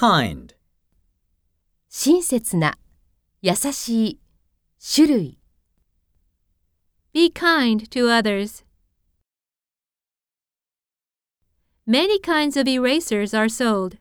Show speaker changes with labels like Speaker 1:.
Speaker 1: kind,
Speaker 2: 親切な、優しい、種類。
Speaker 3: Be kind to others. Many kinds of erasers are sold.